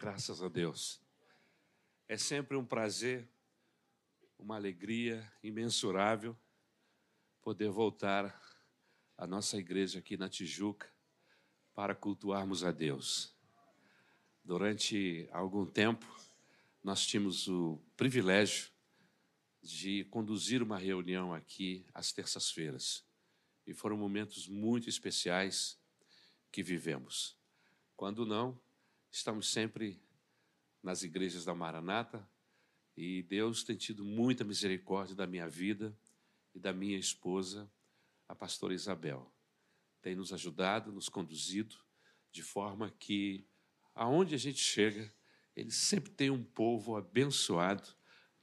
Graças a Deus. É sempre um prazer, uma alegria imensurável poder voltar à nossa igreja aqui na Tijuca para cultuarmos a Deus. Durante algum tempo, nós tínhamos o privilégio de conduzir uma reunião aqui às terças-feiras. E foram momentos muito especiais que vivemos. Quando não, estamos sempre nas igrejas da Maranata e Deus tem tido muita misericórdia da minha vida e da minha esposa, a pastora Isabel. Tem nos ajudado, nos conduzido, de forma que aonde a gente chega, ele sempre tem um povo abençoado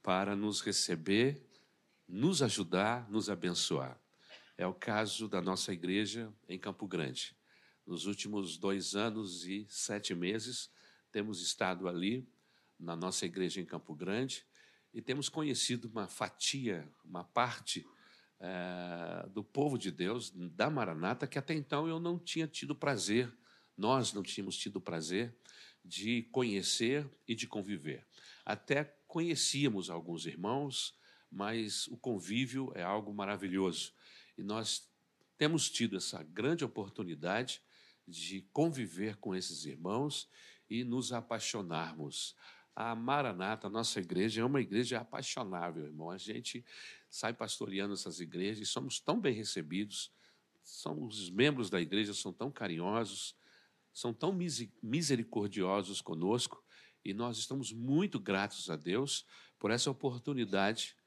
para nos receber, nos ajudar, nos abençoar. É o caso da nossa igreja em Campo Grande. Nos últimos dois anos e sete meses, temos estado ali, na nossa igreja em Campo Grande, e temos conhecido uma fatia, uma parte é, do povo de Deus, da Maranata, que até então eu não tinha tido prazer, nós não tínhamos tido prazer de conhecer e de conviver. Até conhecíamos alguns irmãos, mas o convívio é algo maravilhoso. E nós temos tido essa grande oportunidade de conviver com esses irmãos e nos apaixonarmos. A Maranata, a nossa igreja, é uma igreja apaixonável, irmão. A gente sai pastoreando essas igrejas e somos tão bem recebidos. São os membros da igreja são tão carinhosos, são tão misericordiosos conosco e nós estamos muito gratos a Deus por essa oportunidade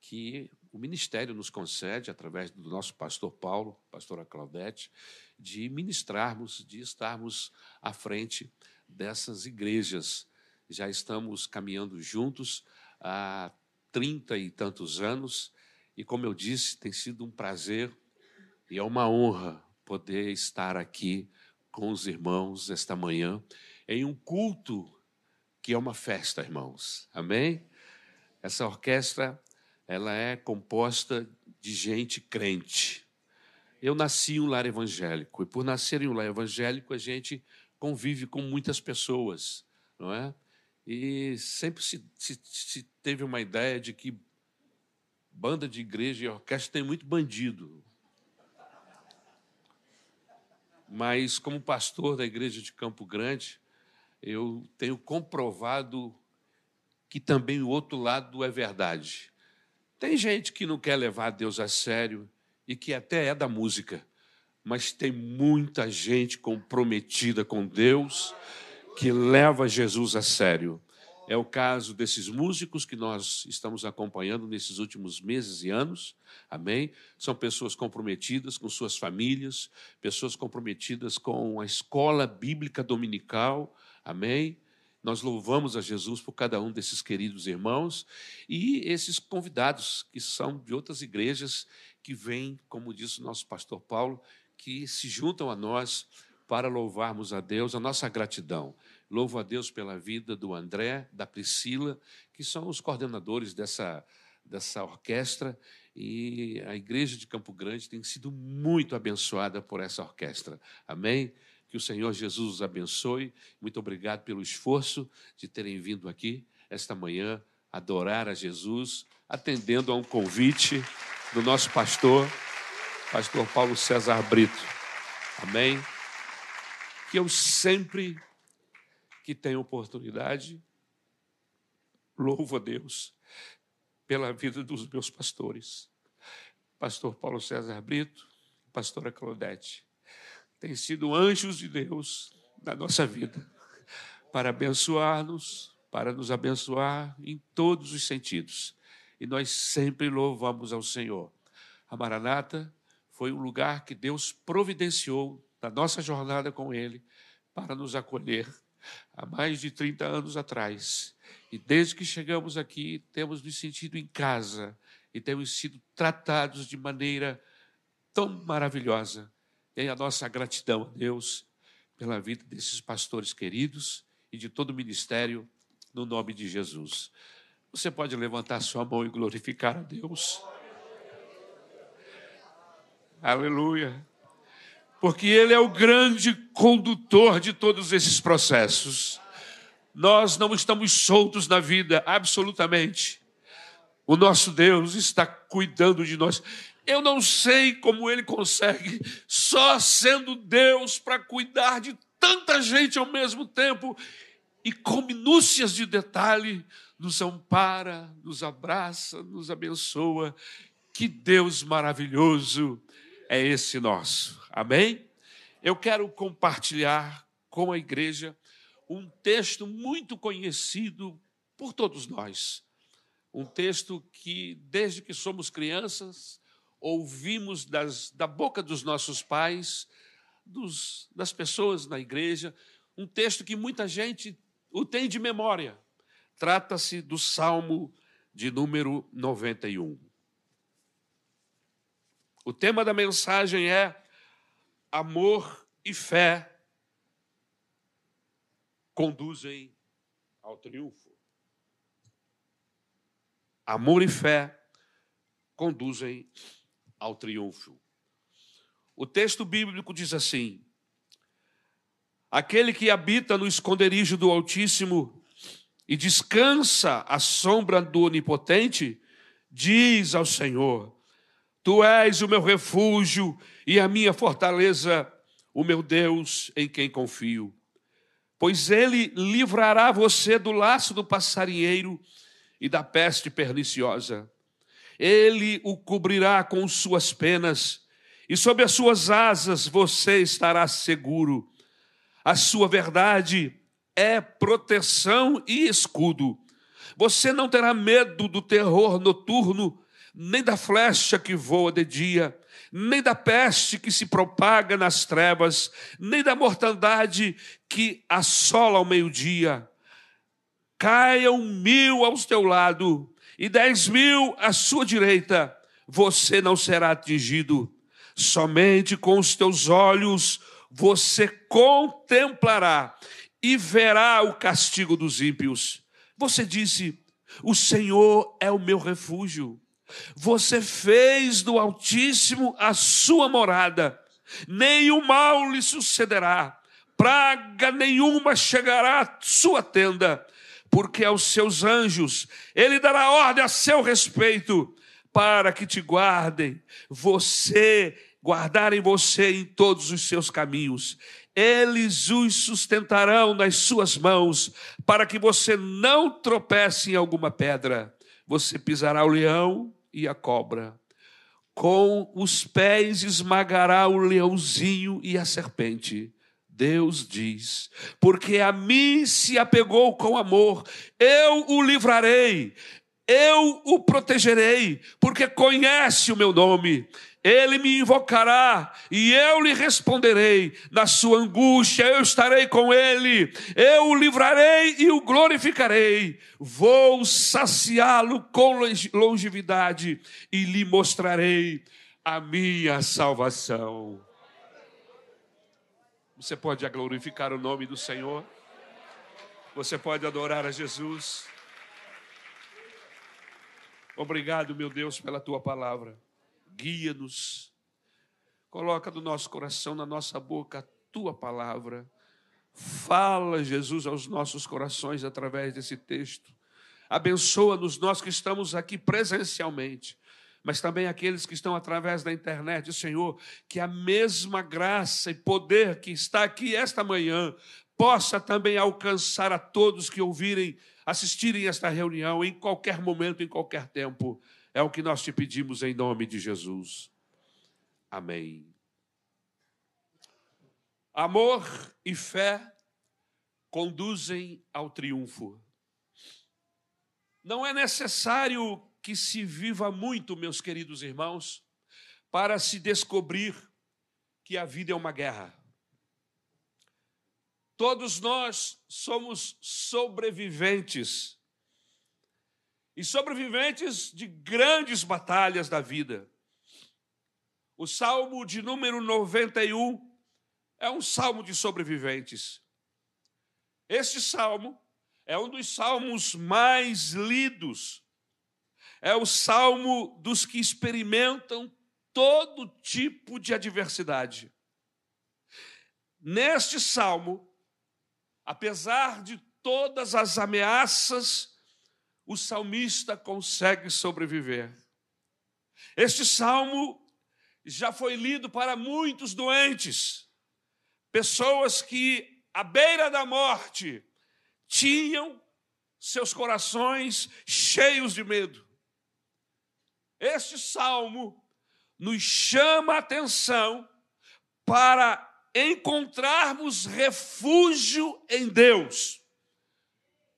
que o ministério nos concede, através do nosso pastor Paulo, pastora Claudete, de ministrarmos, de estarmos à frente dessas igrejas. Já estamos caminhando juntos há trinta e tantos anos, e como eu disse, tem sido um prazer e é uma honra poder estar aqui com os irmãos esta manhã em um culto que é uma festa, irmãos. Amém? Essa orquestra ela é composta de gente crente. Eu nasci em um lar evangélico e por nascer em um lar evangélico a gente convive com muitas pessoas, não é? E sempre se, se, se teve uma ideia de que banda de igreja e orquestra tem muito bandido. Mas como pastor da igreja de Campo Grande, eu tenho comprovado que também o outro lado é verdade. Tem gente que não quer levar Deus a sério e que até é da música, mas tem muita gente comprometida com Deus que leva Jesus a sério. É o caso desses músicos que nós estamos acompanhando nesses últimos meses e anos, amém? São pessoas comprometidas com suas famílias, pessoas comprometidas com a escola bíblica dominical, amém? Nós louvamos a Jesus por cada um desses queridos irmãos e esses convidados que são de outras igrejas que vêm, como disse o nosso pastor Paulo, que se juntam a nós para louvarmos a Deus, a nossa gratidão. Louvo a Deus pela vida do André, da Priscila, que são os coordenadores dessa, dessa orquestra, e a igreja de Campo Grande tem sido muito abençoada por essa orquestra. Amém? Que o Senhor Jesus os abençoe. Muito obrigado pelo esforço de terem vindo aqui esta manhã adorar a Jesus, atendendo a um convite do nosso pastor, pastor Paulo César Brito. Amém? Que eu sempre que tenho oportunidade, louvo a Deus pela vida dos meus pastores. Pastor Paulo César Brito, pastora Claudete têm sido anjos de Deus na nossa vida, para abençoar-nos, para nos abençoar em todos os sentidos. E nós sempre louvamos ao Senhor. A Maranata foi um lugar que Deus providenciou na nossa jornada com Ele para nos acolher há mais de 30 anos atrás. E desde que chegamos aqui, temos nos sentido em casa e temos sido tratados de maneira tão maravilhosa e a nossa gratidão a Deus pela vida desses pastores queridos e de todo o ministério, no nome de Jesus. Você pode levantar sua mão e glorificar a Deus. Aleluia. Porque Ele é o grande condutor de todos esses processos. Nós não estamos soltos na vida, absolutamente. O nosso Deus está cuidando de nós. Eu não sei como ele consegue, só sendo Deus, para cuidar de tanta gente ao mesmo tempo e com minúcias de detalhe, nos ampara, nos abraça, nos abençoa. Que Deus maravilhoso é esse nosso. Amém? Eu quero compartilhar com a igreja um texto muito conhecido por todos nós. Um texto que, desde que somos crianças, ouvimos das, da boca dos nossos pais, dos, das pessoas na igreja, um texto que muita gente o tem de memória. Trata-se do Salmo de número 91. O tema da mensagem é amor e fé conduzem ao triunfo. Amor e fé conduzem ao triunfo. O texto bíblico diz assim: Aquele que habita no esconderijo do Altíssimo e descansa à sombra do Onipotente, diz ao Senhor: Tu és o meu refúgio e a minha fortaleza, o meu Deus em quem confio. Pois ele livrará você do laço do passarinheiro e da peste perniciosa. Ele o cobrirá com suas penas, e sob as suas asas você estará seguro. A sua verdade é proteção e escudo. Você não terá medo do terror noturno, nem da flecha que voa de dia, nem da peste que se propaga nas trevas, nem da mortandade que assola ao meio-dia. Caiam mil ao teu lado e dez mil à sua direita, você não será atingido. Somente com os teus olhos você contemplará e verá o castigo dos ímpios. Você disse: O Senhor é o meu refúgio. Você fez do Altíssimo a sua morada. Nenhum mal lhe sucederá, praga nenhuma chegará à sua tenda porque aos seus anjos ele dará ordem a seu respeito, para que te guardem, você, guardarem você em todos os seus caminhos. Eles os sustentarão nas suas mãos, para que você não tropece em alguma pedra. Você pisará o leão e a cobra. Com os pés esmagará o leãozinho e a serpente. Deus diz: Porque a mim se apegou com amor, eu o livrarei, eu o protegerei, porque conhece o meu nome. Ele me invocará e eu lhe responderei. Na sua angústia eu estarei com ele. Eu o livrarei e o glorificarei. Vou saciá-lo com longevidade e lhe mostrarei a minha salvação. Você pode glorificar o nome do Senhor. Você pode adorar a Jesus. Obrigado, meu Deus, pela tua palavra. Guia-nos. Coloca no nosso coração, na nossa boca, a tua palavra. Fala, Jesus, aos nossos corações através desse texto. Abençoa-nos, nós que estamos aqui presencialmente mas também aqueles que estão através da internet, Senhor, que a mesma graça e poder que está aqui esta manhã possa também alcançar a todos que ouvirem, assistirem esta reunião em qualquer momento, em qualquer tempo. É o que nós te pedimos em nome de Jesus. Amém. Amor e fé conduzem ao triunfo. Não é necessário que se viva muito, meus queridos irmãos, para se descobrir que a vida é uma guerra. Todos nós somos sobreviventes. E sobreviventes de grandes batalhas da vida. O salmo de número 91 é um salmo de sobreviventes. Este salmo é um dos salmos mais lidos é o salmo dos que experimentam todo tipo de adversidade. Neste salmo, apesar de todas as ameaças, o salmista consegue sobreviver. Este salmo já foi lido para muitos doentes, pessoas que, à beira da morte, tinham seus corações cheios de medo. Este salmo nos chama a atenção para encontrarmos refúgio em Deus.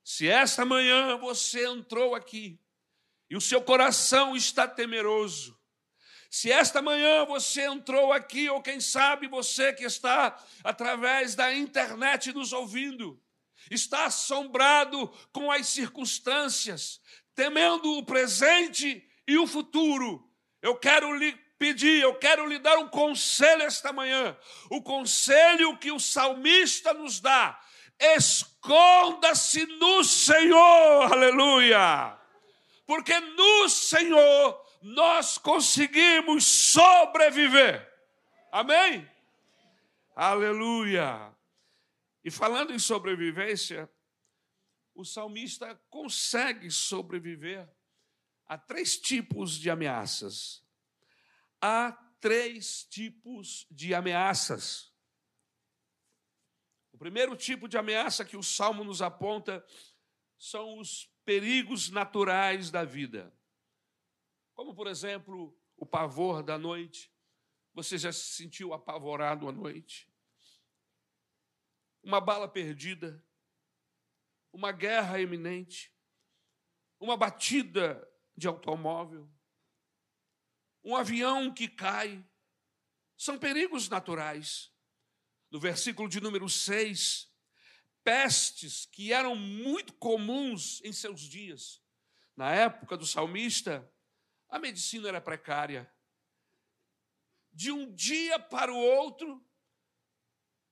Se esta manhã você entrou aqui e o seu coração está temeroso, se esta manhã você entrou aqui, ou quem sabe você que está através da internet nos ouvindo, está assombrado com as circunstâncias, temendo o presente e o futuro, eu quero lhe pedir, eu quero lhe dar um conselho esta manhã. O conselho que o salmista nos dá: esconda-se no Senhor, aleluia. Porque no Senhor nós conseguimos sobreviver. Amém? Aleluia. E falando em sobrevivência, o salmista consegue sobreviver a três tipos de ameaças há três tipos de ameaças. O primeiro tipo de ameaça que o salmo nos aponta são os perigos naturais da vida. Como, por exemplo, o pavor da noite. Você já se sentiu apavorado à noite? Uma bala perdida, uma guerra iminente, uma batida de automóvel, um avião que cai. São perigos naturais. No versículo de número 6, pestes que eram muito comuns em seus dias. Na época do salmista, a medicina era precária. De um dia para o outro,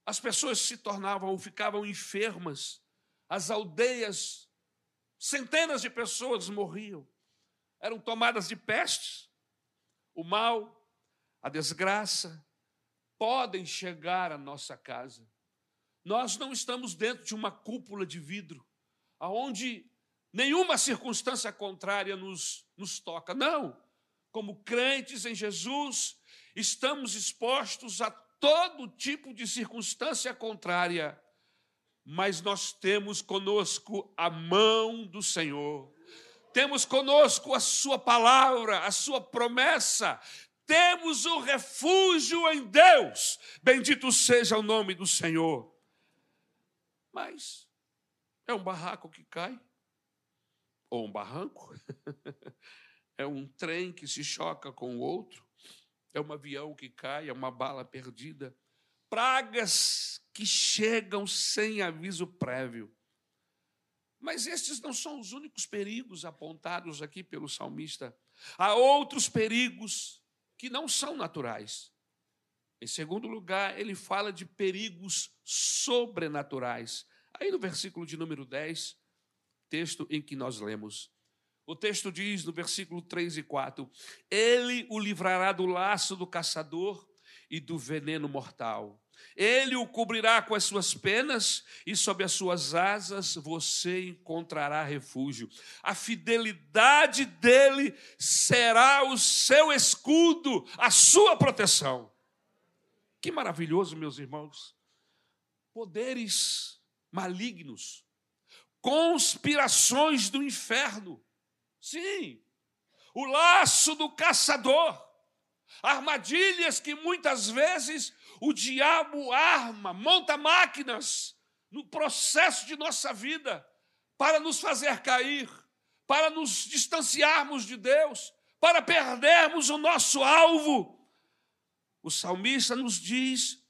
as pessoas se tornavam ou ficavam enfermas, as aldeias, centenas de pessoas morriam, eram tomadas de pestes o mal, a desgraça podem chegar à nossa casa. Nós não estamos dentro de uma cúpula de vidro, aonde nenhuma circunstância contrária nos, nos toca. Não. Como crentes em Jesus, estamos expostos a todo tipo de circunstância contrária, mas nós temos conosco a mão do Senhor temos conosco a Sua palavra, a Sua promessa, temos o refúgio em Deus. Bendito seja o nome do Senhor. Mas é um barraco que cai, ou um barranco, é um trem que se choca com o outro, é um avião que cai, é uma bala perdida, pragas que chegam sem aviso prévio. Mas estes não são os únicos perigos apontados aqui pelo salmista. Há outros perigos que não são naturais. Em segundo lugar, ele fala de perigos sobrenaturais. Aí no versículo de número 10, texto em que nós lemos. O texto diz no versículo 3 e 4: Ele o livrará do laço do caçador e do veneno mortal. Ele o cobrirá com as suas penas e sob as suas asas você encontrará refúgio. A fidelidade dele será o seu escudo, a sua proteção. Que maravilhoso, meus irmãos. Poderes malignos, conspirações do inferno. Sim, o laço do caçador, armadilhas que muitas vezes o diabo arma, monta máquinas no processo de nossa vida para nos fazer cair, para nos distanciarmos de Deus, para perdermos o nosso alvo. O salmista nos diz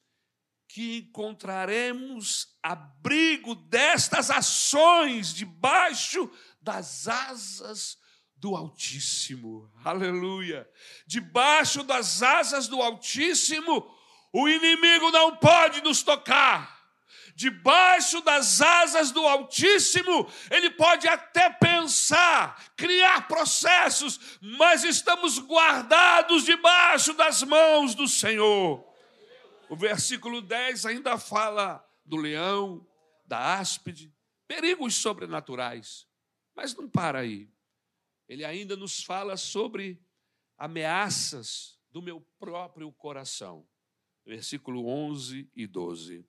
que encontraremos abrigo destas ações debaixo das asas do Altíssimo. Aleluia! Debaixo das asas do Altíssimo o inimigo não pode nos tocar. Debaixo das asas do Altíssimo, ele pode até pensar, criar processos, mas estamos guardados debaixo das mãos do Senhor. O versículo 10 ainda fala do leão, da áspide, perigos sobrenaturais. Mas não para aí. Ele ainda nos fala sobre ameaças do meu próprio coração. Versículo 11 e 12.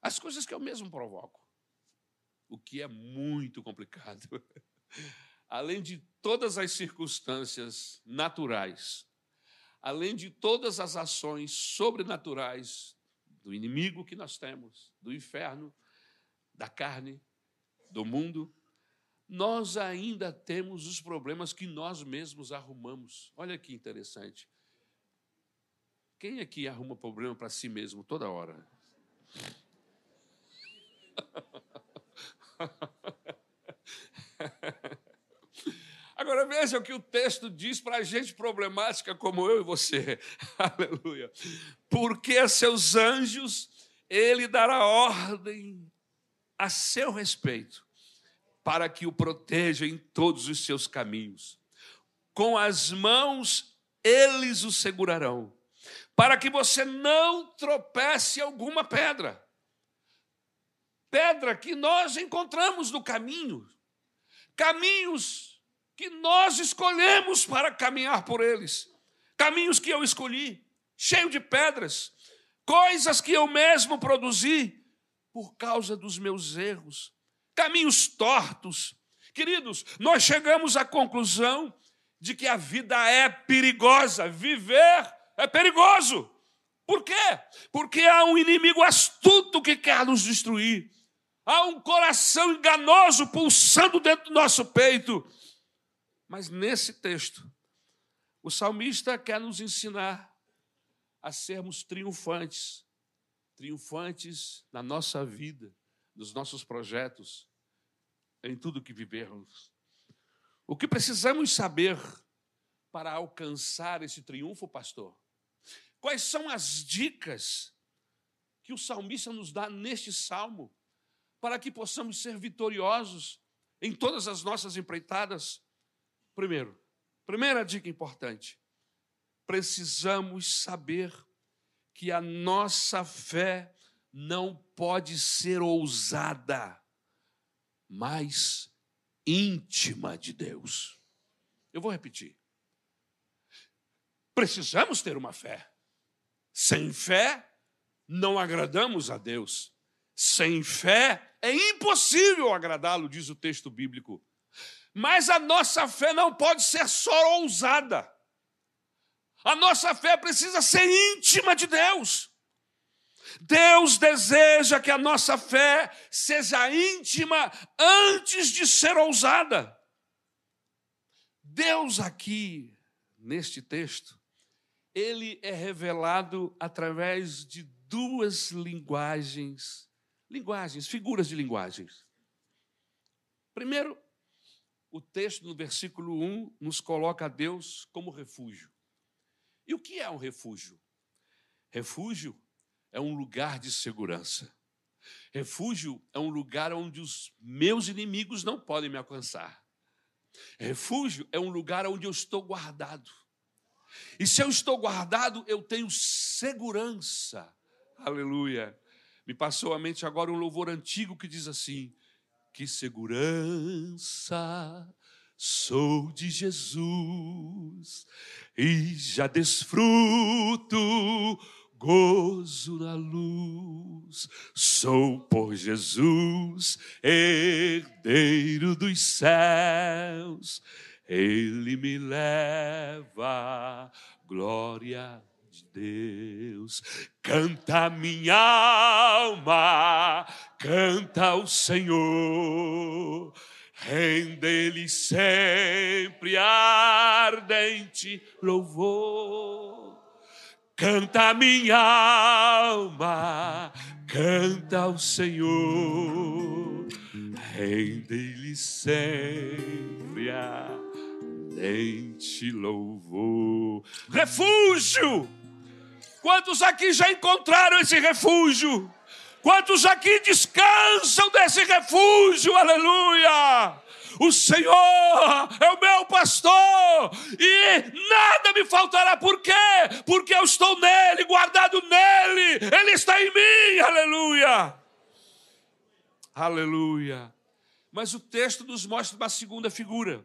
As coisas que eu mesmo provoco, o que é muito complicado. Além de todas as circunstâncias naturais, além de todas as ações sobrenaturais do inimigo que nós temos, do inferno, da carne, do mundo, nós ainda temos os problemas que nós mesmos arrumamos. Olha que interessante. Quem aqui arruma problema para si mesmo toda hora? Agora veja o que o texto diz para a gente problemática como eu e você. Aleluia. Porque a seus anjos ele dará ordem a seu respeito, para que o proteja em todos os seus caminhos. Com as mãos eles o segurarão, para que você não tropece alguma pedra. Pedra que nós encontramos no caminho, caminhos que nós escolhemos para caminhar por eles, caminhos que eu escolhi, cheio de pedras, coisas que eu mesmo produzi, por causa dos meus erros, caminhos tortos. Queridos, nós chegamos à conclusão de que a vida é perigosa, viver é perigoso. Por quê? Porque há um inimigo astuto que quer nos destruir. Há um coração enganoso pulsando dentro do nosso peito. Mas nesse texto, o salmista quer nos ensinar a sermos triunfantes, triunfantes na nossa vida, nos nossos projetos, em tudo que vivermos. O que precisamos saber para alcançar esse triunfo, pastor? Quais são as dicas que o salmista nos dá neste salmo para que possamos ser vitoriosos em todas as nossas empreitadas? Primeiro, primeira dica importante: precisamos saber que a nossa fé não pode ser ousada, mas íntima de Deus. Eu vou repetir. Precisamos ter uma fé. Sem fé, não agradamos a Deus. Sem fé, é impossível agradá-lo, diz o texto bíblico. Mas a nossa fé não pode ser só ousada. A nossa fé precisa ser íntima de Deus. Deus deseja que a nossa fé seja íntima antes de ser ousada. Deus aqui, neste texto, ele é revelado através de duas linguagens, linguagens, figuras de linguagens. Primeiro, o texto no versículo 1 nos coloca a Deus como refúgio. E o que é um refúgio? Refúgio é um lugar de segurança. Refúgio é um lugar onde os meus inimigos não podem me alcançar. Refúgio é um lugar onde eu estou guardado. E se eu estou guardado, eu tenho segurança. Aleluia. Me passou à mente agora um louvor antigo que diz assim: Que segurança Sou de Jesus e já desfruto gozo na luz. Sou por Jesus, herdeiro dos céus. Ele me leva, glória de Deus. Canta minha alma, canta o Senhor Rende-lhe sempre ardente louvor. Canta minha alma, canta ao Senhor. Rende-lhe sempre ardente louvor. Refúgio! Quantos aqui já encontraram esse refúgio? Quantos aqui descansam desse refúgio? Aleluia! O Senhor é o meu pastor e nada me faltará. Por quê? Porque eu estou nele, guardado nele. Ele está em mim. Aleluia! Aleluia. Mas o texto nos mostra uma segunda figura,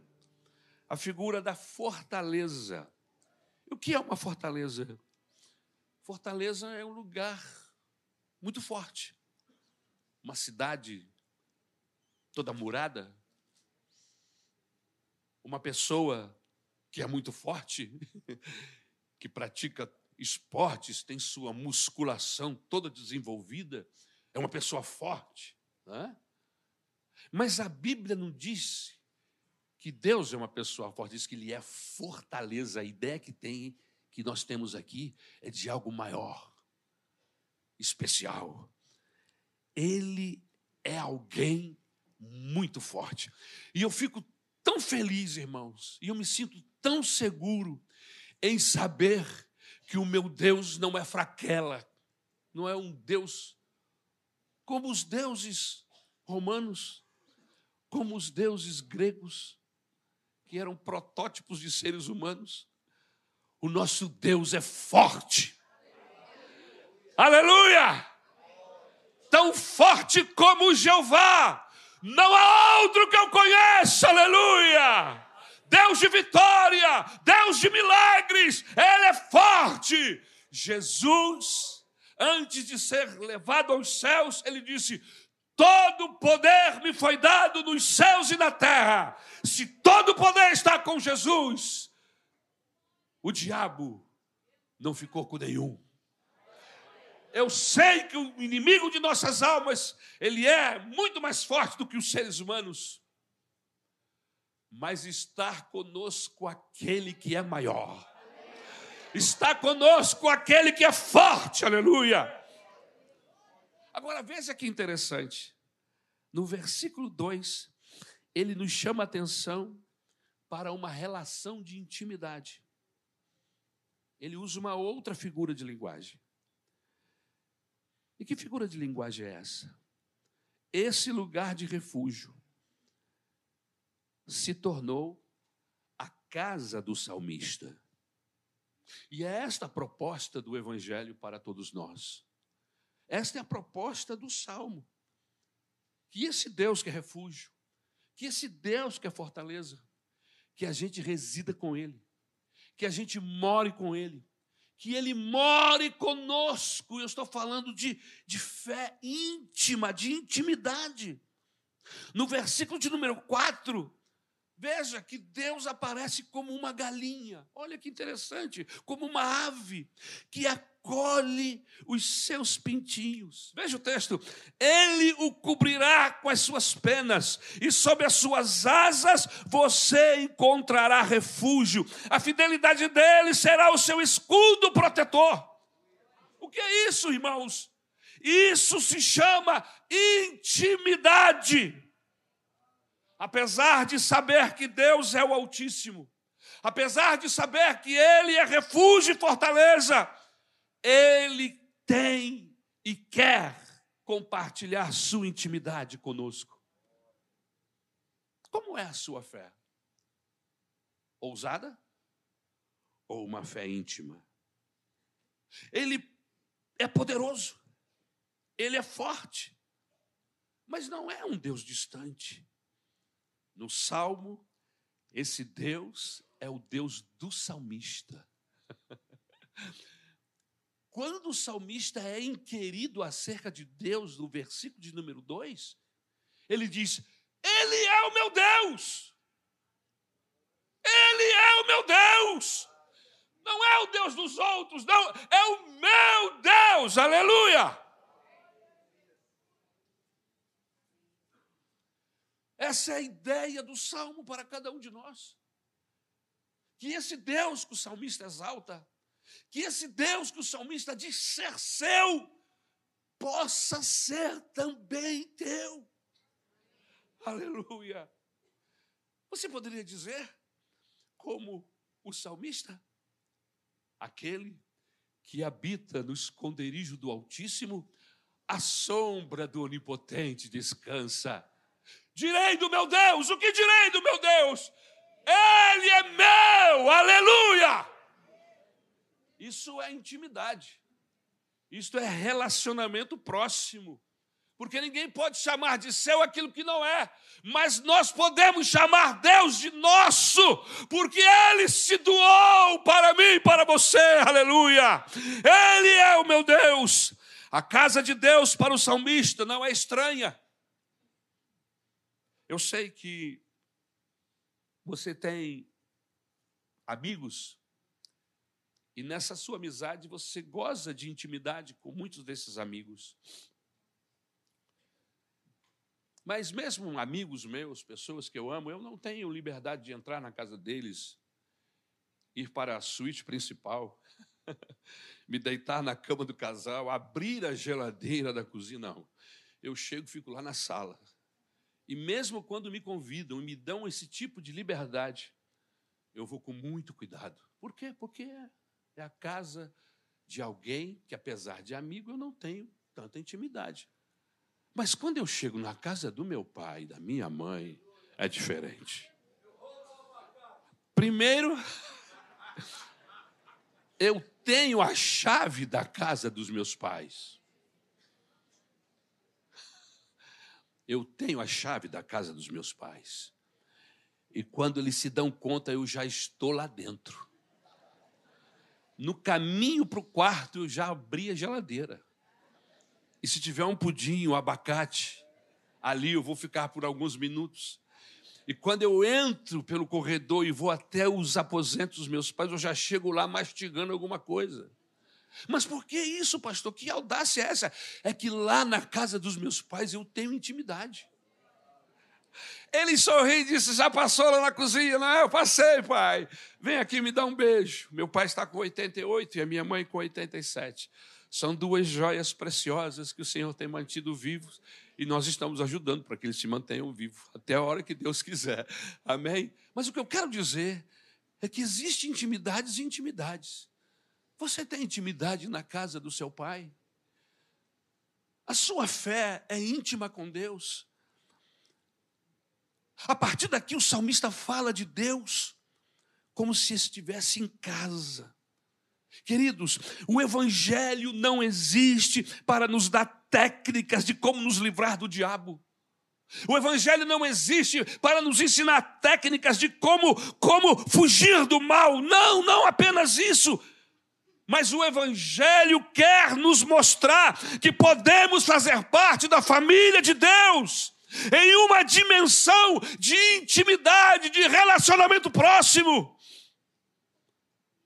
a figura da fortaleza. E o que é uma fortaleza? Fortaleza é um lugar muito forte, uma cidade toda murada, uma pessoa que é muito forte, que pratica esportes, tem sua musculação toda desenvolvida, é uma pessoa forte. Né? Mas a Bíblia não diz que Deus é uma pessoa forte, diz que Ele é fortaleza. A ideia que tem, que nós temos aqui, é de algo maior, especial. Ele é alguém muito forte. E eu fico tão feliz, irmãos, e eu me sinto tão seguro em saber que o meu Deus não é fraquela, não é um Deus como os deuses romanos, como os deuses gregos, que eram protótipos de seres humanos. O nosso Deus é forte. Aleluia! Tão forte como Jeová. Não há outro que eu conheça, aleluia! Deus de vitória, Deus de milagres, Ele é forte. Jesus, antes de ser levado aos céus, ele disse: Todo poder me foi dado nos céus e na terra. Se todo poder está com Jesus, o diabo não ficou com nenhum. Eu sei que o inimigo de nossas almas, ele é muito mais forte do que os seres humanos. Mas está conosco aquele que é maior. Está conosco aquele que é forte, aleluia. Agora veja que interessante. No versículo 2, ele nos chama a atenção para uma relação de intimidade. Ele usa uma outra figura de linguagem. E que figura de linguagem é essa? Esse lugar de refúgio se tornou a casa do salmista. E é esta a proposta do Evangelho para todos nós. Esta é a proposta do Salmo. Que esse Deus que é refúgio, que esse Deus que é fortaleza, que a gente resida com Ele, que a gente more com Ele, que Ele more conosco. Eu estou falando de, de fé íntima, de intimidade. No versículo de número 4, Veja que Deus aparece como uma galinha, olha que interessante, como uma ave que acolhe os seus pintinhos. Veja o texto: Ele o cobrirá com as suas penas, e sob as suas asas você encontrará refúgio. A fidelidade dele será o seu escudo protetor. O que é isso, irmãos? Isso se chama intimidade apesar de saber que Deus é o Altíssimo, apesar de saber que Ele é refúgio e fortaleza, Ele tem e quer compartilhar sua intimidade conosco. Como é a sua fé? Ousada ou uma fé íntima? Ele é poderoso, ele é forte, mas não é um Deus distante. No Salmo, esse Deus é o Deus do salmista. Quando o salmista é inquirido acerca de Deus, no versículo de número 2, ele diz: Ele é o meu Deus. Ele é o meu Deus. Não é o Deus dos outros, não, é o meu Deus. Aleluia. Essa é a ideia do salmo para cada um de nós. Que esse Deus que o salmista exalta, que esse Deus que o salmista diz ser seu, possa ser também teu. Aleluia. Você poderia dizer, como o salmista, aquele que habita no esconderijo do Altíssimo, a sombra do Onipotente descansa. Direi do meu Deus, o que direi do meu Deus? Ele é meu, aleluia! Isso é intimidade, isto é relacionamento próximo porque ninguém pode chamar de seu aquilo que não é, mas nós podemos chamar Deus de nosso, porque Ele se doou para mim e para você, aleluia. Ele é o meu Deus. A casa de Deus para o salmista não é estranha. Eu sei que você tem amigos e nessa sua amizade você goza de intimidade com muitos desses amigos. Mas mesmo amigos meus, pessoas que eu amo, eu não tenho liberdade de entrar na casa deles, ir para a suíte principal, me deitar na cama do casal, abrir a geladeira da cozinha. Não. Eu chego fico lá na sala. E mesmo quando me convidam e me dão esse tipo de liberdade, eu vou com muito cuidado. Por quê? Porque é a casa de alguém que, apesar de amigo, eu não tenho tanta intimidade. Mas quando eu chego na casa do meu pai, da minha mãe, é diferente. Primeiro, eu tenho a chave da casa dos meus pais. Eu tenho a chave da casa dos meus pais. E quando eles se dão conta, eu já estou lá dentro. No caminho para o quarto, eu já abri a geladeira. E se tiver um pudim, um abacate, ali eu vou ficar por alguns minutos. E quando eu entro pelo corredor e vou até os aposentos dos meus pais, eu já chego lá mastigando alguma coisa. Mas por que isso, pastor? Que audácia é essa? É que lá na casa dos meus pais eu tenho intimidade. Ele sorriu e disse: Já passou lá na cozinha? Não, eu passei, pai. Vem aqui me dá um beijo. Meu pai está com 88 e a minha mãe com 87. São duas joias preciosas que o Senhor tem mantido vivos e nós estamos ajudando para que eles se mantenham vivos até a hora que Deus quiser. Amém? Mas o que eu quero dizer é que existem intimidades e intimidades. Você tem intimidade na casa do seu pai? A sua fé é íntima com Deus? A partir daqui, o salmista fala de Deus como se estivesse em casa. Queridos, o Evangelho não existe para nos dar técnicas de como nos livrar do diabo. O Evangelho não existe para nos ensinar técnicas de como, como fugir do mal. Não, não apenas isso. Mas o Evangelho quer nos mostrar que podemos fazer parte da família de Deus em uma dimensão de intimidade, de relacionamento próximo.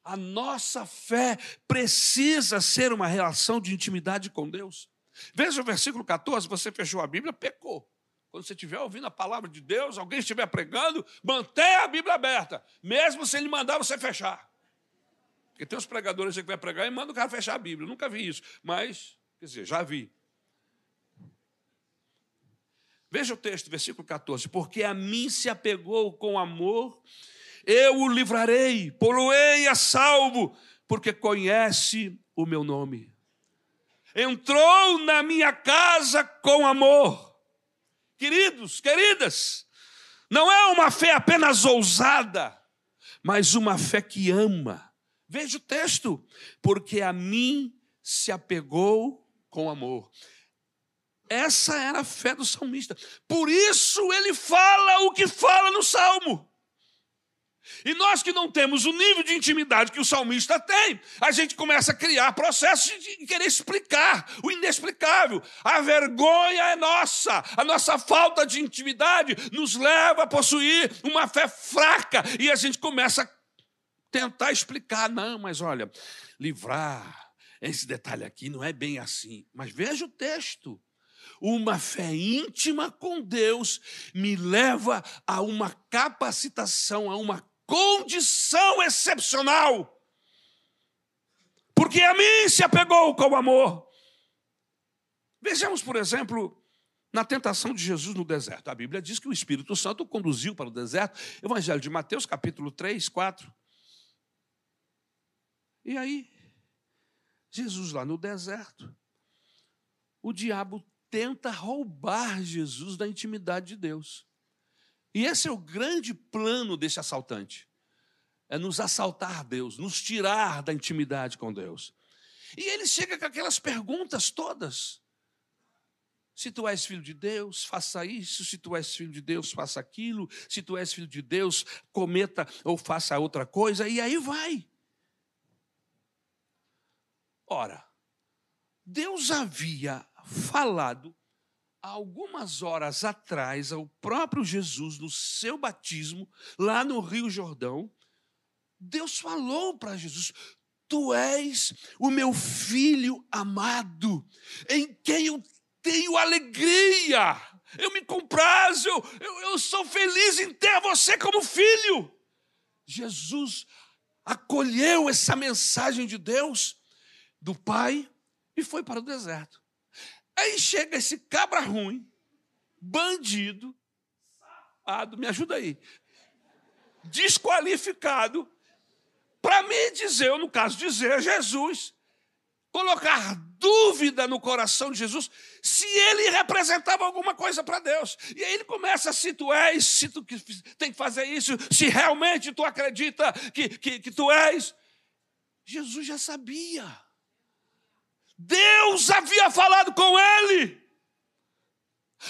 A nossa fé precisa ser uma relação de intimidade com Deus. Veja o versículo 14, você fechou a Bíblia, pecou. Quando você estiver ouvindo a palavra de Deus, alguém estiver pregando, mantenha a Bíblia aberta, mesmo sem ele mandar você fechar. Porque tem uns pregadores que vai pregar e manda o cara fechar a Bíblia. Eu nunca vi isso, mas, quer dizer, já vi. Veja o texto, versículo 14. Porque a mim se apegou com amor eu o livrarei, poloei a salvo, porque conhece o meu nome. Entrou na minha casa com amor. Queridos, queridas, não é uma fé apenas ousada, mas uma fé que ama. Veja o texto, porque a mim se apegou com amor. Essa era a fé do salmista. Por isso ele fala o que fala no salmo. E nós que não temos o nível de intimidade que o salmista tem, a gente começa a criar processos de querer explicar o inexplicável. A vergonha é nossa, a nossa falta de intimidade nos leva a possuir uma fé fraca e a gente começa a tentar explicar. Não, mas olha, livrar, esse detalhe aqui não é bem assim. Mas veja o texto. Uma fé íntima com Deus me leva a uma capacitação, a uma condição excepcional. Porque a mim se apegou com o amor. Vejamos, por exemplo, na tentação de Jesus no deserto. A Bíblia diz que o Espírito Santo o conduziu para o deserto. Evangelho de Mateus, capítulo 3, 4. E aí, Jesus lá no deserto, o diabo tenta roubar Jesus da intimidade de Deus. E esse é o grande plano desse assaltante: é nos assaltar Deus, nos tirar da intimidade com Deus. E ele chega com aquelas perguntas todas. Se tu és filho de Deus, faça isso. Se tu és filho de Deus, faça aquilo. Se tu és filho de Deus, cometa ou faça outra coisa. E aí vai. Ora, Deus havia falado algumas horas atrás ao próprio Jesus no seu batismo, lá no Rio Jordão. Deus falou para Jesus: Tu és o meu filho amado, em quem eu tenho alegria, eu me comprazo, eu, eu sou feliz em ter você como filho. Jesus acolheu essa mensagem de Deus, do Pai, e foi para o deserto. Aí chega esse cabra ruim, bandido, safado, me ajuda aí, desqualificado, para me dizer, ou no caso dizer, Jesus, colocar dúvida no coração de Jesus se ele representava alguma coisa para Deus. E aí ele começa, se tu és, se tu tem que fazer isso, se realmente tu acredita que, que, que tu és. Jesus já sabia. Deus havia falado com ele.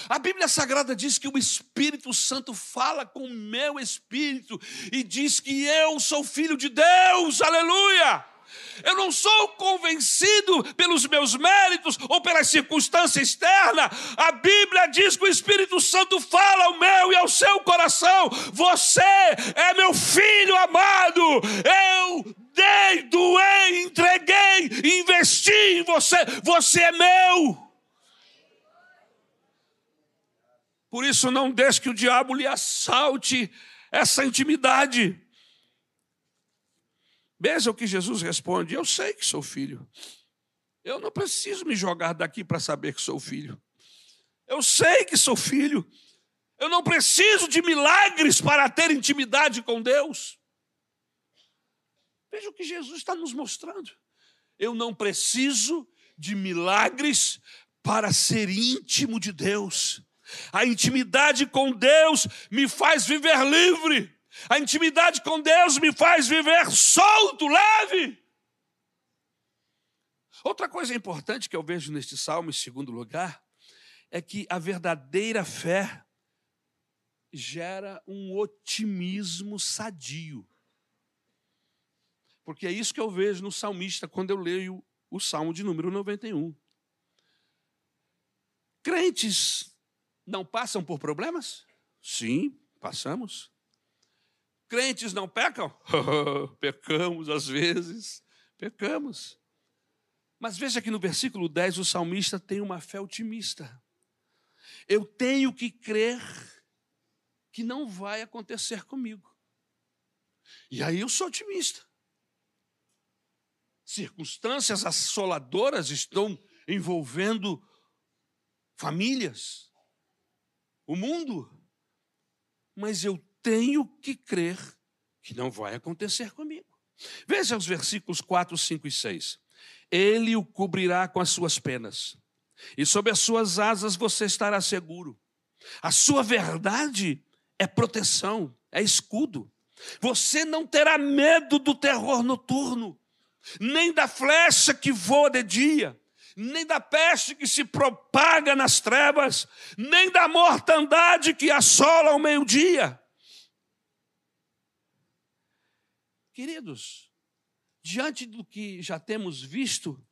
A Bíblia Sagrada diz que o Espírito Santo fala com o meu espírito e diz que eu sou filho de Deus, aleluia. Eu não sou convencido pelos meus méritos ou pela circunstância externa. A Bíblia diz que o Espírito Santo fala ao meu e ao seu coração: Você é meu filho amado. Eu dei, doei, entreguei, investi em você. Você é meu. Por isso, não deixe que o diabo lhe assalte essa intimidade. Veja o que Jesus responde: Eu sei que sou filho. Eu não preciso me jogar daqui para saber que sou filho. Eu sei que sou filho. Eu não preciso de milagres para ter intimidade com Deus. Veja o que Jesus está nos mostrando. Eu não preciso de milagres para ser íntimo de Deus. A intimidade com Deus me faz viver livre. A intimidade com Deus me faz viver solto, leve. Outra coisa importante que eu vejo neste salmo, em segundo lugar, é que a verdadeira fé gera um otimismo sadio. Porque é isso que eu vejo no salmista quando eu leio o salmo de número 91. Crentes não passam por problemas? Sim, passamos. Crentes não pecam? Pecamos às vezes, pecamos. Mas veja que no versículo 10 o salmista tem uma fé otimista. Eu tenho que crer que não vai acontecer comigo. E aí eu sou otimista. Circunstâncias assoladoras estão envolvendo famílias, o mundo. Mas eu tenho que crer que não vai acontecer comigo. Veja os versículos 4, 5 e 6. Ele o cobrirá com as suas penas, e sob as suas asas você estará seguro. A sua verdade é proteção, é escudo. Você não terá medo do terror noturno, nem da flecha que voa de dia, nem da peste que se propaga nas trevas, nem da mortandade que assola ao meio-dia. Queridos, diante do que já temos visto,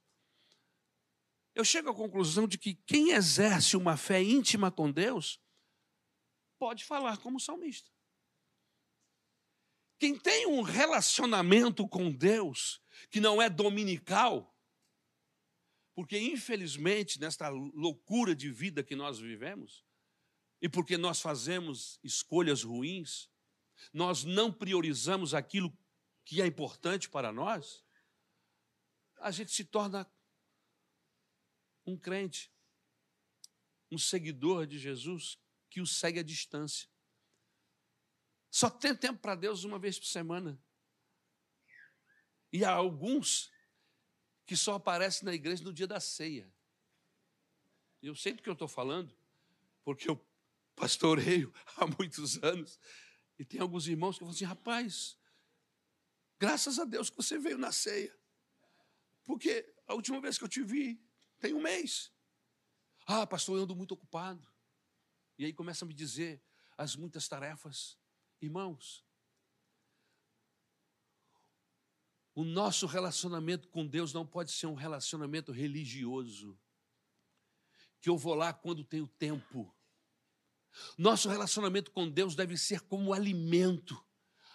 eu chego à conclusão de que quem exerce uma fé íntima com Deus pode falar como salmista. Quem tem um relacionamento com Deus que não é dominical, porque, infelizmente, nesta loucura de vida que nós vivemos, e porque nós fazemos escolhas ruins, nós não priorizamos aquilo que é importante para nós, a gente se torna um crente, um seguidor de Jesus que o segue à distância. Só tem tempo para Deus uma vez por semana. E há alguns que só aparece na igreja no dia da ceia. Eu sei do que eu estou falando, porque eu pastoreio há muitos anos, e tem alguns irmãos que falam assim: rapaz, graças a Deus que você veio na ceia, porque a última vez que eu te vi tem um mês. Ah, pastor, eu ando muito ocupado. E aí começa a me dizer as muitas tarefas. Irmãos, o nosso relacionamento com Deus não pode ser um relacionamento religioso, que eu vou lá quando tenho tempo. Nosso relacionamento com Deus deve ser como alimento.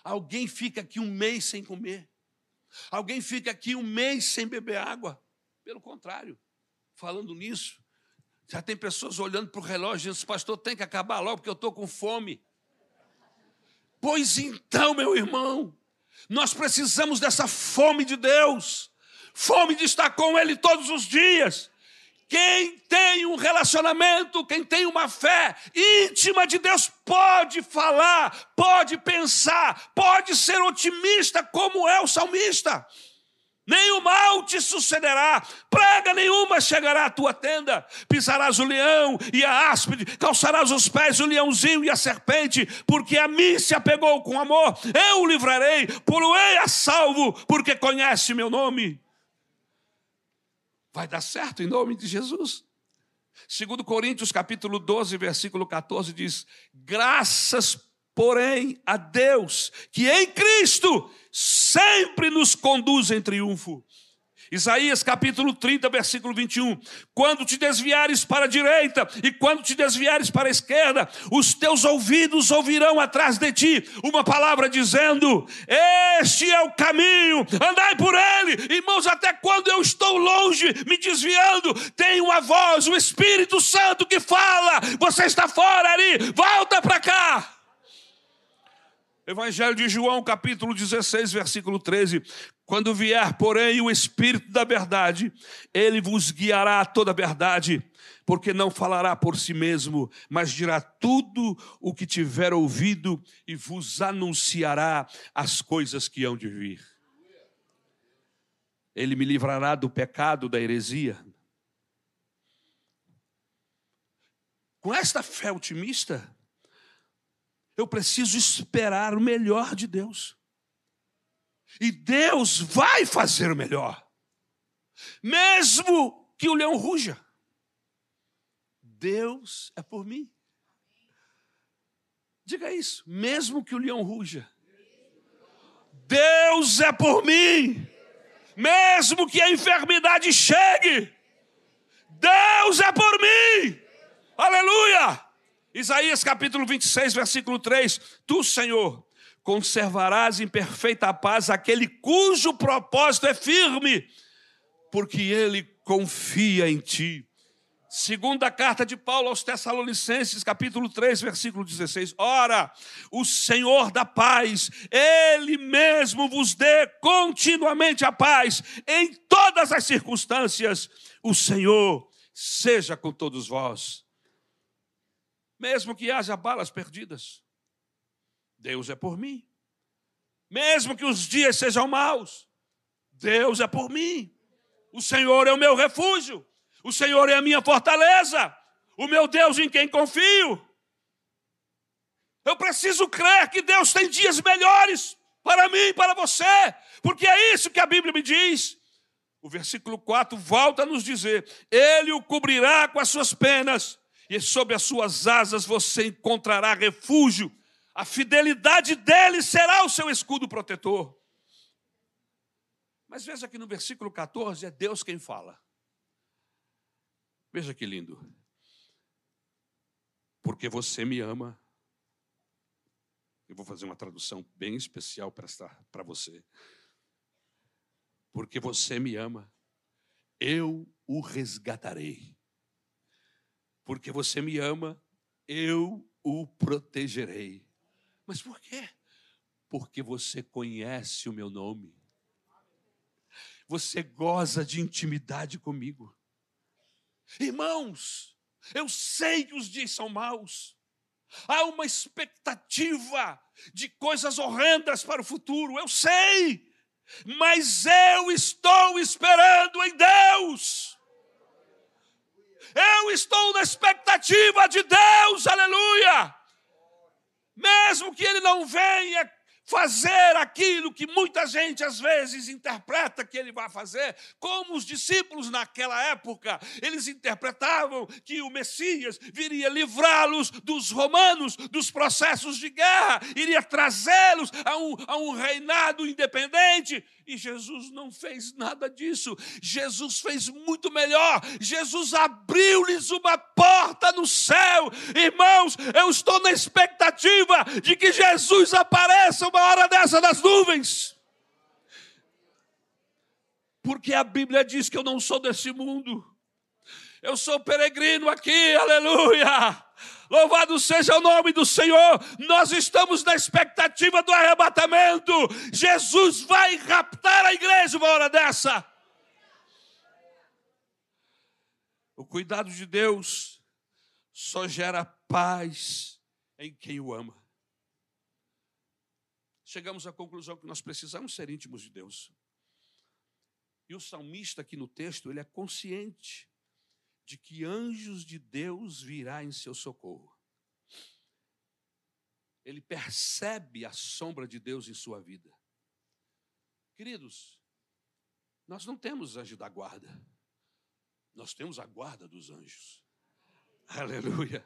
Alguém fica aqui um mês sem comer, alguém fica aqui um mês sem beber água. Pelo contrário, falando nisso, já tem pessoas olhando para o relógio e dizendo: Pastor, tem que acabar logo porque eu estou com fome. Pois então, meu irmão, nós precisamos dessa fome de Deus, fome de estar com Ele todos os dias. Quem tem um relacionamento, quem tem uma fé íntima de Deus, pode falar, pode pensar, pode ser otimista, como é o salmista nenhum mal te sucederá, praga nenhuma chegará à tua tenda. Pisarás o leão e a áspide, calçarás os pés o leãozinho e a serpente, porque a mim se apegou com amor. Eu o livrarei, poluei a salvo, porque conhece meu nome. Vai dar certo em nome de Jesus. Segundo Coríntios capítulo 12, versículo 14 diz: "Graças, porém, a Deus, que em Cristo sempre nos conduz em triunfo. Isaías capítulo 30, versículo 21. Quando te desviares para a direita e quando te desviares para a esquerda, os teus ouvidos ouvirão atrás de ti uma palavra dizendo: Este é o caminho, andai por ele. Irmãos, até quando eu estou longe, me desviando, tem uma voz, o Espírito Santo que fala: Você está fora ali, volta para cá. Evangelho de João, capítulo 16, versículo 13. Quando vier, porém, o Espírito da verdade, ele vos guiará a toda a verdade, porque não falará por si mesmo, mas dirá tudo o que tiver ouvido e vos anunciará as coisas que hão de vir. Ele me livrará do pecado, da heresia. Com esta fé otimista, eu preciso esperar o melhor de Deus. E Deus vai fazer o melhor. Mesmo que o leão ruja. Deus é por mim. Diga isso. Mesmo que o leão ruja. Deus é por mim. Mesmo que a enfermidade chegue. Deus é por mim. Aleluia. Isaías capítulo 26, versículo 3: Tu, Senhor, conservarás em perfeita paz aquele cujo propósito é firme, porque ele confia em ti. Segunda carta de Paulo aos Tessalonicenses, capítulo 3, versículo 16. Ora, o Senhor da paz, Ele mesmo vos dê continuamente a paz em todas as circunstâncias. O Senhor seja com todos vós mesmo que haja balas perdidas. Deus é por mim. Mesmo que os dias sejam maus, Deus é por mim. O Senhor é o meu refúgio. O Senhor é a minha fortaleza. O meu Deus em quem confio. Eu preciso crer que Deus tem dias melhores para mim para você, porque é isso que a Bíblia me diz. O versículo 4 volta a nos dizer: Ele o cobrirá com as suas penas e sob as suas asas você encontrará refúgio. A fidelidade dele será o seu escudo protetor. Mas veja que no versículo 14 é Deus quem fala. Veja que lindo. Porque você me ama. Eu vou fazer uma tradução bem especial para você. Porque você me ama, eu o resgatarei porque você me ama, eu o protegerei. Mas por quê? Porque você conhece o meu nome. Você goza de intimidade comigo. Irmãos, eu sei que os dias são maus. Há uma expectativa de coisas horrendas para o futuro, eu sei. Mas eu estou esperando em Deus. Eu estou na expectativa de Deus, aleluia. Mesmo que Ele não venha fazer aquilo que muita gente às vezes interpreta que ele vai fazer, como os discípulos naquela época, eles interpretavam que o Messias viria livrá-los dos romanos, dos processos de guerra, iria trazê-los a um, a um reinado independente. E Jesus não fez nada disso. Jesus fez muito melhor. Jesus abriu-lhes uma porta no céu. Irmãos, eu estou na expectativa de que Jesus apareça uma hora dessa das nuvens. Porque a Bíblia diz que eu não sou desse mundo. Eu sou peregrino aqui, aleluia. Louvado seja o nome do Senhor. Nós estamos na expectativa do arrebatamento. Jesus vai raptar a igreja uma hora dessa. O cuidado de Deus só gera paz em quem o ama. Chegamos à conclusão que nós precisamos ser íntimos de Deus. E o salmista aqui no texto, ele é consciente de que anjos de Deus virá em seu socorro. Ele percebe a sombra de Deus em sua vida. Queridos, nós não temos anjo da guarda. Nós temos a guarda dos anjos. Aleluia.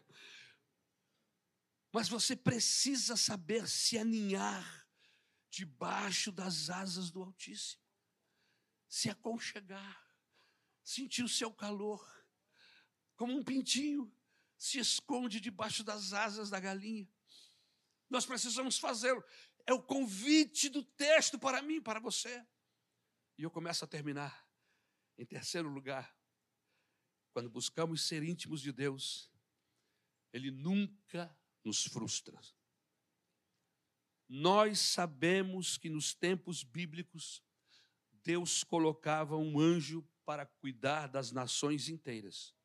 Mas você precisa saber se aninhar debaixo das asas do Altíssimo, se aconchegar, sentir o seu calor como um pintinho, se esconde debaixo das asas da galinha. Nós precisamos fazê-lo. É o convite do texto para mim, para você. E eu começo a terminar. Em terceiro lugar, quando buscamos ser íntimos de Deus, Ele nunca nos frustra. Nós sabemos que nos tempos bíblicos, Deus colocava um anjo para cuidar das nações inteiras.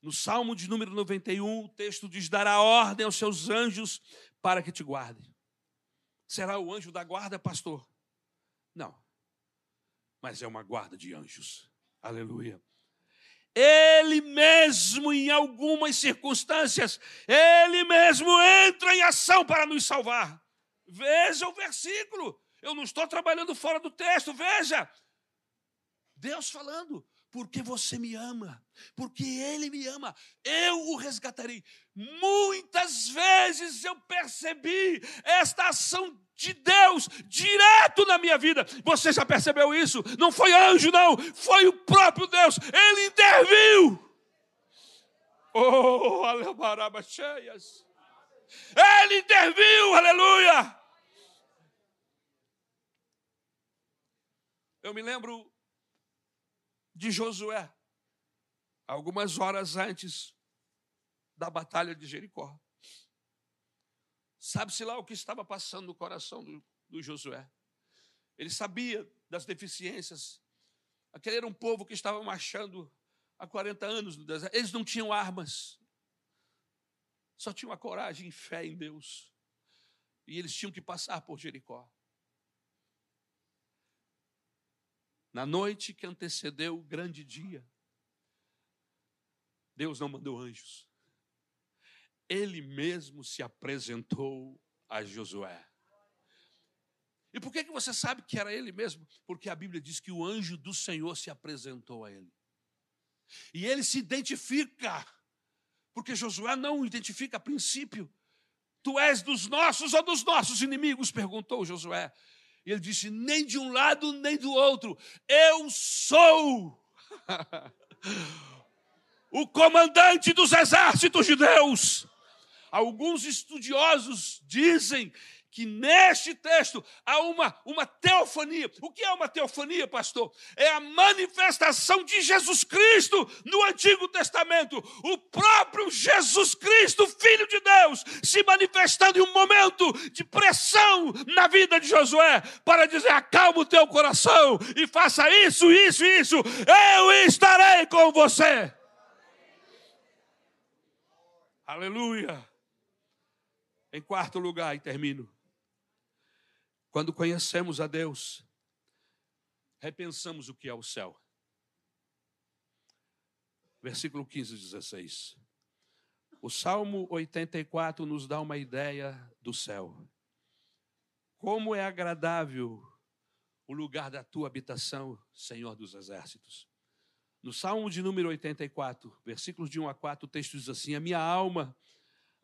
No Salmo de número 91, o texto diz: dará ordem aos seus anjos para que te guardem. Será o anjo da guarda, pastor? Não. Mas é uma guarda de anjos. Aleluia. Ele mesmo, em algumas circunstâncias, ele mesmo entra em ação para nos salvar. Veja o versículo. Eu não estou trabalhando fora do texto, veja. Deus falando porque você me ama, porque Ele me ama, eu o resgatarei. Muitas vezes eu percebi esta ação de Deus direto na minha vida. Você já percebeu isso? Não foi anjo, não, foi o próprio Deus. Ele interviu. Oh, aleluia, cheias. Ele interviu, aleluia. Eu me lembro de Josué, algumas horas antes da batalha de Jericó. Sabe-se lá o que estava passando no coração do, do Josué. Ele sabia das deficiências. Aquele era um povo que estava marchando há 40 anos no deserto. Eles não tinham armas. Só tinham a coragem e fé em Deus. E eles tinham que passar por Jericó. Na noite que antecedeu o grande dia, Deus não mandou anjos. Ele mesmo se apresentou a Josué. E por que, que você sabe que era ele mesmo? Porque a Bíblia diz que o anjo do Senhor se apresentou a ele. E ele se identifica, porque Josué não o identifica a princípio. Tu és dos nossos ou dos nossos inimigos? perguntou Josué. E ele disse: nem de um lado nem do outro, eu sou o comandante dos exércitos de Deus. Alguns estudiosos dizem que neste texto há uma, uma teofania. O que é uma teofania, pastor? É a manifestação de Jesus Cristo no Antigo Testamento. O próprio Jesus Cristo, Filho de Deus, se manifestando em um momento de pressão na vida de Josué, para dizer: acalma o teu coração e faça isso, isso, isso. Eu estarei com você. Aleluia. Em quarto lugar, e termino. Quando conhecemos a Deus, repensamos o que é o céu. Versículo 15 e 16. O Salmo 84 nos dá uma ideia do céu. Como é agradável o lugar da tua habitação, Senhor dos exércitos. No Salmo de número 84, versículos de 1 a 4, o texto diz assim: A minha alma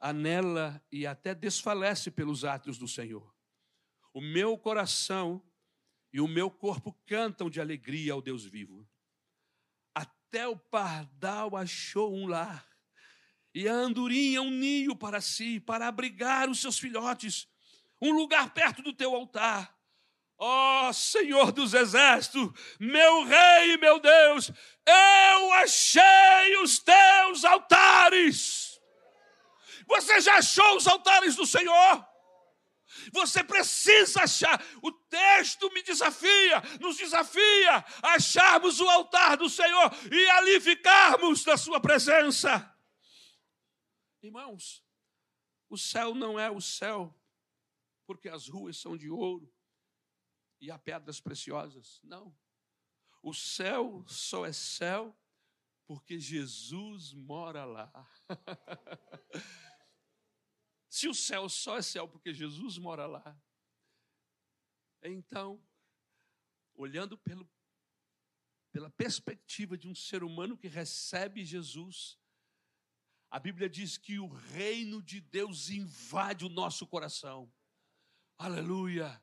anela e até desfalece pelos átrios do Senhor. O meu coração e o meu corpo cantam de alegria ao Deus vivo. Até o pardal achou um lar, e a andorinha um ninho para si, para abrigar os seus filhotes, um lugar perto do teu altar. Ó oh, Senhor dos exércitos, meu Rei e meu Deus, eu achei os teus altares. Você já achou os altares do Senhor? Você precisa achar. O texto me desafia, nos desafia a acharmos o altar do Senhor e ali ficarmos na Sua presença. Irmãos, o céu não é o céu porque as ruas são de ouro e há pedras preciosas. Não. O céu só é céu porque Jesus mora lá. Se o céu só é céu porque Jesus mora lá, então, olhando pelo, pela perspectiva de um ser humano que recebe Jesus, a Bíblia diz que o reino de Deus invade o nosso coração. Aleluia!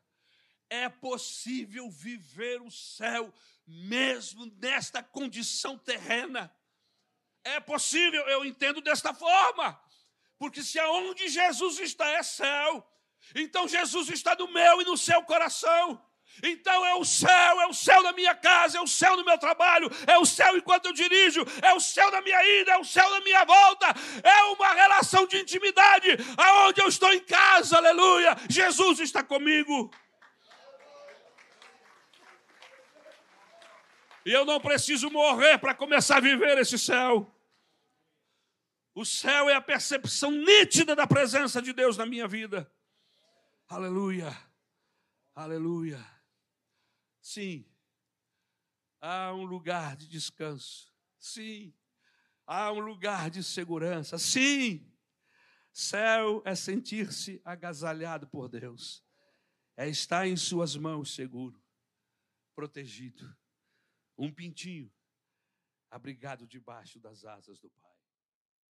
É possível viver o céu mesmo nesta condição terrena. É possível, eu entendo desta forma. Porque se aonde Jesus está é céu, então Jesus está no meu e no seu coração. Então é o céu, é o céu da minha casa, é o céu do meu trabalho, é o céu enquanto eu dirijo, é o céu da minha ida, é o céu da minha volta, é uma relação de intimidade, aonde eu estou em casa, aleluia, Jesus está comigo. E eu não preciso morrer para começar a viver esse céu. O céu é a percepção nítida da presença de Deus na minha vida. Aleluia. Aleluia. Sim. Há um lugar de descanso. Sim. Há um lugar de segurança. Sim. Céu é sentir-se agasalhado por Deus. É estar em suas mãos seguro, protegido. Um pintinho abrigado debaixo das asas do Pai.